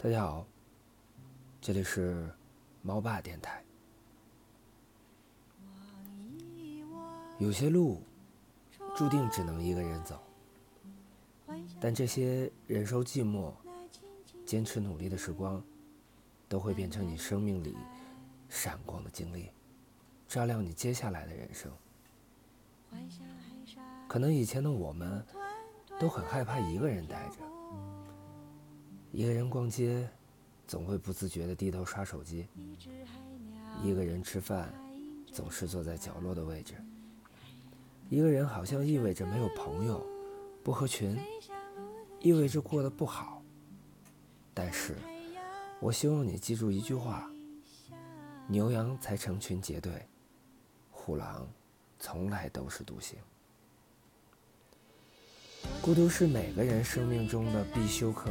大家好，这里是猫爸电台。有些路注定只能一个人走，但这些忍受寂寞、坚持努力的时光，都会变成你生命里闪光的经历，照亮你接下来的人生。可能以前的我们都很害怕一个人待着。一个人逛街，总会不自觉地低头刷手机；一个人吃饭，总是坐在角落的位置。一个人好像意味着没有朋友，不合群，意味着过得不好。但是，我希望你记住一句话：牛羊才成群结队，虎狼从来都是独行。孤独是每个人生命中的必修课。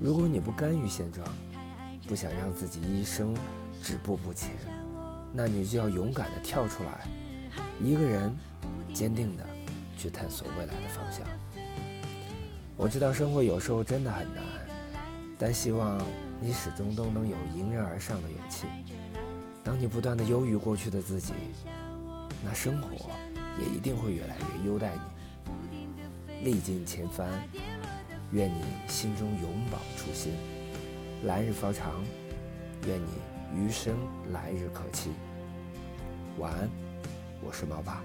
如果你不甘于现状，不想让自己一生止步不前，那你就要勇敢地跳出来，一个人坚定地去探索未来的方向。我知道生活有时候真的很难，但希望你始终都能有迎刃而上的勇气。当你不断地优于过去的自己，那生活也一定会越来越优待你。历尽千帆。愿你心中永葆初心，来日方长。愿你余生来日可期。晚安，我是猫爸。